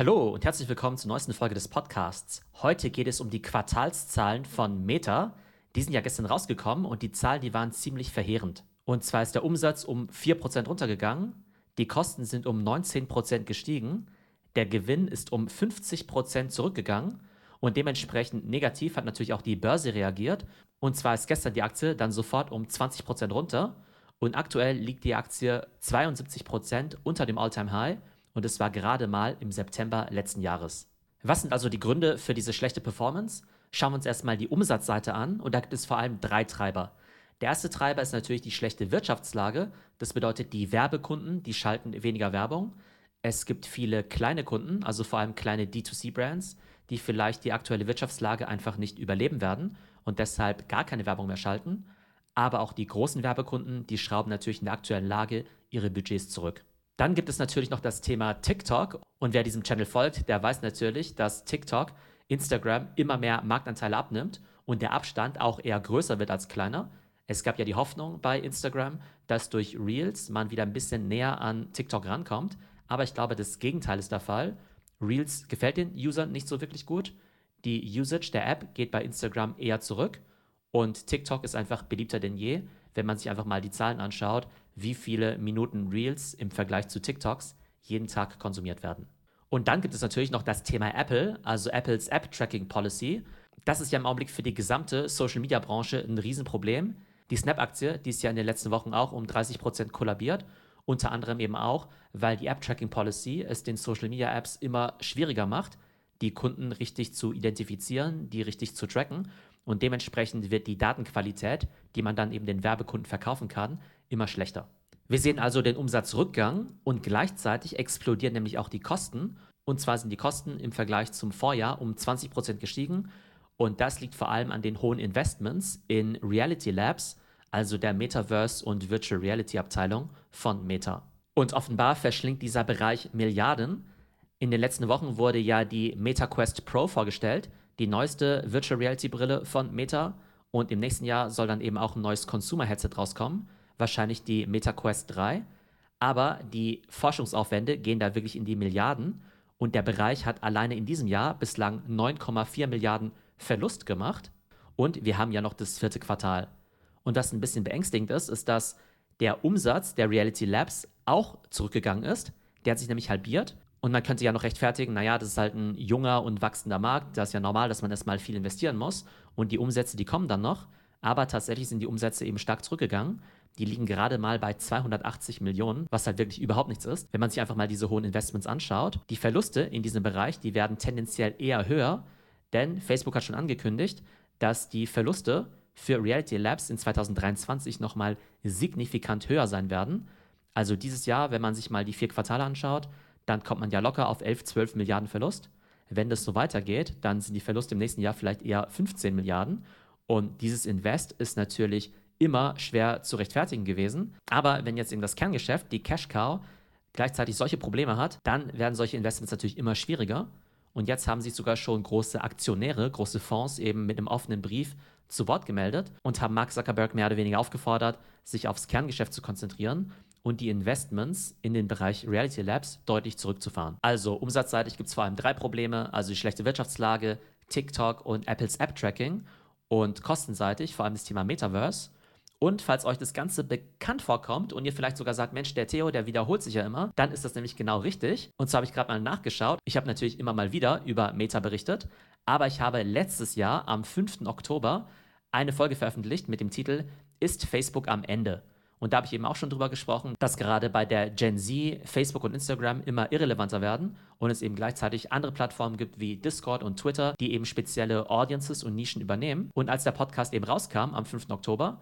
Hallo und herzlich willkommen zur neuesten Folge des Podcasts. Heute geht es um die Quartalszahlen von Meta. Die sind ja gestern rausgekommen und die Zahlen, die waren ziemlich verheerend. Und zwar ist der Umsatz um 4% runtergegangen, die Kosten sind um 19% gestiegen, der Gewinn ist um 50% zurückgegangen und dementsprechend negativ hat natürlich auch die Börse reagiert. Und zwar ist gestern die Aktie dann sofort um 20% runter und aktuell liegt die Aktie 72% unter dem All-Time-High und es war gerade mal im September letzten Jahres. Was sind also die Gründe für diese schlechte Performance? Schauen wir uns erstmal die Umsatzseite an und da gibt es vor allem drei Treiber. Der erste Treiber ist natürlich die schlechte Wirtschaftslage. Das bedeutet, die Werbekunden, die schalten weniger Werbung. Es gibt viele kleine Kunden, also vor allem kleine D2C-Brands, die vielleicht die aktuelle Wirtschaftslage einfach nicht überleben werden und deshalb gar keine Werbung mehr schalten. Aber auch die großen Werbekunden, die schrauben natürlich in der aktuellen Lage ihre Budgets zurück. Dann gibt es natürlich noch das Thema TikTok. Und wer diesem Channel folgt, der weiß natürlich, dass TikTok Instagram immer mehr Marktanteile abnimmt und der Abstand auch eher größer wird als kleiner. Es gab ja die Hoffnung bei Instagram, dass durch Reels man wieder ein bisschen näher an TikTok rankommt. Aber ich glaube, das Gegenteil ist der Fall. Reels gefällt den Usern nicht so wirklich gut. Die Usage der App geht bei Instagram eher zurück. Und TikTok ist einfach beliebter denn je, wenn man sich einfach mal die Zahlen anschaut wie viele Minuten Reels im Vergleich zu TikToks jeden Tag konsumiert werden. Und dann gibt es natürlich noch das Thema Apple, also Apples App Tracking Policy. Das ist ja im Augenblick für die gesamte Social Media Branche ein Riesenproblem. Die Snap-Aktie, die ist ja in den letzten Wochen auch um 30% kollabiert. Unter anderem eben auch, weil die App Tracking Policy es den Social Media Apps immer schwieriger macht, die Kunden richtig zu identifizieren, die richtig zu tracken. Und dementsprechend wird die Datenqualität, die man dann eben den Werbekunden verkaufen kann, immer schlechter. Wir sehen also den Umsatzrückgang und gleichzeitig explodieren nämlich auch die Kosten. Und zwar sind die Kosten im Vergleich zum Vorjahr um 20% gestiegen. Und das liegt vor allem an den hohen Investments in Reality Labs, also der Metaverse und Virtual Reality Abteilung von Meta. Und offenbar verschlingt dieser Bereich Milliarden. In den letzten Wochen wurde ja die MetaQuest Pro vorgestellt, die neueste Virtual Reality Brille von Meta. Und im nächsten Jahr soll dann eben auch ein neues Consumer Headset rauskommen wahrscheinlich die MetaQuest 3. Aber die Forschungsaufwände gehen da wirklich in die Milliarden. Und der Bereich hat alleine in diesem Jahr bislang 9,4 Milliarden Verlust gemacht. Und wir haben ja noch das vierte Quartal. Und was ein bisschen beängstigend ist, ist, dass der Umsatz der Reality Labs auch zurückgegangen ist. Der hat sich nämlich halbiert. Und man könnte ja noch rechtfertigen, naja, das ist halt ein junger und wachsender Markt. Das ist ja normal, dass man erstmal viel investieren muss. Und die Umsätze, die kommen dann noch. Aber tatsächlich sind die Umsätze eben stark zurückgegangen. Die liegen gerade mal bei 280 Millionen, was halt wirklich überhaupt nichts ist. Wenn man sich einfach mal diese hohen Investments anschaut, die Verluste in diesem Bereich, die werden tendenziell eher höher, denn Facebook hat schon angekündigt, dass die Verluste für Reality Labs in 2023 nochmal signifikant höher sein werden. Also dieses Jahr, wenn man sich mal die vier Quartale anschaut, dann kommt man ja locker auf 11, 12 Milliarden Verlust. Wenn das so weitergeht, dann sind die Verluste im nächsten Jahr vielleicht eher 15 Milliarden. Und dieses Invest ist natürlich immer schwer zu rechtfertigen gewesen. Aber wenn jetzt eben das Kerngeschäft, die Cash Cow, gleichzeitig solche Probleme hat, dann werden solche Investments natürlich immer schwieriger. Und jetzt haben sich sogar schon große Aktionäre, große Fonds eben mit einem offenen Brief zu Wort gemeldet und haben Mark Zuckerberg mehr oder weniger aufgefordert, sich aufs Kerngeschäft zu konzentrieren und die Investments in den Bereich Reality Labs deutlich zurückzufahren. Also umsatzseitig gibt es vor allem drei Probleme, also die schlechte Wirtschaftslage, TikTok und Apples App Tracking und kostenseitig vor allem das Thema Metaverse. Und falls euch das Ganze bekannt vorkommt und ihr vielleicht sogar sagt, Mensch, der Theo, der wiederholt sich ja immer, dann ist das nämlich genau richtig. Und zwar habe ich gerade mal nachgeschaut. Ich habe natürlich immer mal wieder über Meta berichtet, aber ich habe letztes Jahr am 5. Oktober eine Folge veröffentlicht mit dem Titel Ist Facebook am Ende? Und da habe ich eben auch schon drüber gesprochen, dass gerade bei der Gen Z Facebook und Instagram immer irrelevanter werden und es eben gleichzeitig andere Plattformen gibt wie Discord und Twitter, die eben spezielle Audiences und Nischen übernehmen. Und als der Podcast eben rauskam am 5. Oktober,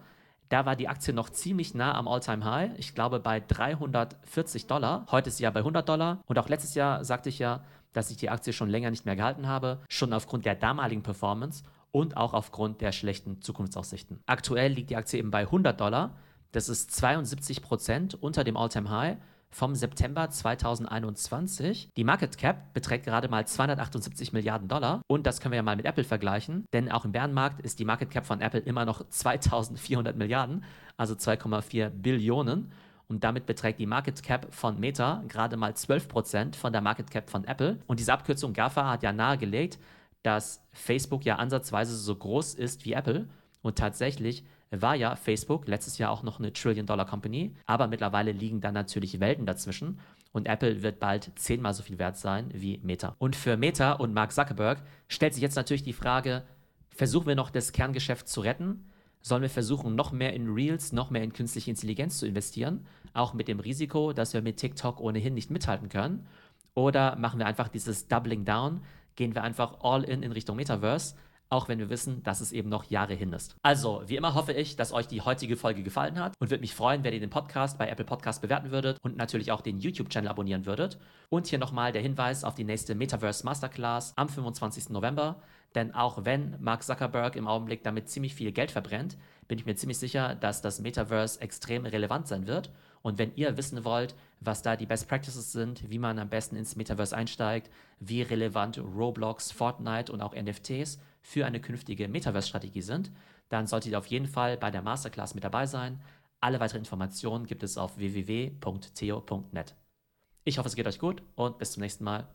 da war die Aktie noch ziemlich nah am All-Time-High. Ich glaube bei 340 Dollar. Heute ist sie ja bei 100 Dollar. Und auch letztes Jahr sagte ich ja, dass ich die Aktie schon länger nicht mehr gehalten habe. Schon aufgrund der damaligen Performance und auch aufgrund der schlechten Zukunftsaussichten. Aktuell liegt die Aktie eben bei 100 Dollar. Das ist 72 Prozent unter dem All-Time-High vom September 2021. Die Market Cap beträgt gerade mal 278 Milliarden Dollar und das können wir ja mal mit Apple vergleichen, denn auch im Bärenmarkt ist die Market Cap von Apple immer noch 2400 Milliarden, also 2,4 Billionen. Und damit beträgt die Market Cap von Meta gerade mal 12% von der Market Cap von Apple. Und diese Abkürzung GAFA hat ja nahegelegt, dass Facebook ja ansatzweise so groß ist wie Apple. Und tatsächlich war ja Facebook letztes Jahr auch noch eine Trillion-Dollar-Company, aber mittlerweile liegen da natürlich Welten dazwischen und Apple wird bald zehnmal so viel wert sein wie Meta. Und für Meta und Mark Zuckerberg stellt sich jetzt natürlich die Frage, versuchen wir noch das Kerngeschäft zu retten? Sollen wir versuchen, noch mehr in Reels, noch mehr in künstliche Intelligenz zu investieren, auch mit dem Risiko, dass wir mit TikTok ohnehin nicht mithalten können? Oder machen wir einfach dieses Doubling Down, gehen wir einfach all in in Richtung Metaverse, auch wenn wir wissen, dass es eben noch Jahre hin ist. Also, wie immer hoffe ich, dass euch die heutige Folge gefallen hat und würde mich freuen, wenn ihr den Podcast bei Apple Podcast bewerten würdet und natürlich auch den YouTube-Channel abonnieren würdet. Und hier nochmal der Hinweis auf die nächste Metaverse Masterclass am 25. November. Denn auch wenn Mark Zuckerberg im Augenblick damit ziemlich viel Geld verbrennt, bin ich mir ziemlich sicher, dass das Metaverse extrem relevant sein wird. Und wenn ihr wissen wollt, was da die Best Practices sind, wie man am besten ins Metaverse einsteigt, wie relevant Roblox, Fortnite und auch NFTs für eine künftige Metaverse-Strategie sind, dann solltet ihr auf jeden Fall bei der Masterclass mit dabei sein. Alle weiteren Informationen gibt es auf www.theo.net. Ich hoffe, es geht euch gut und bis zum nächsten Mal.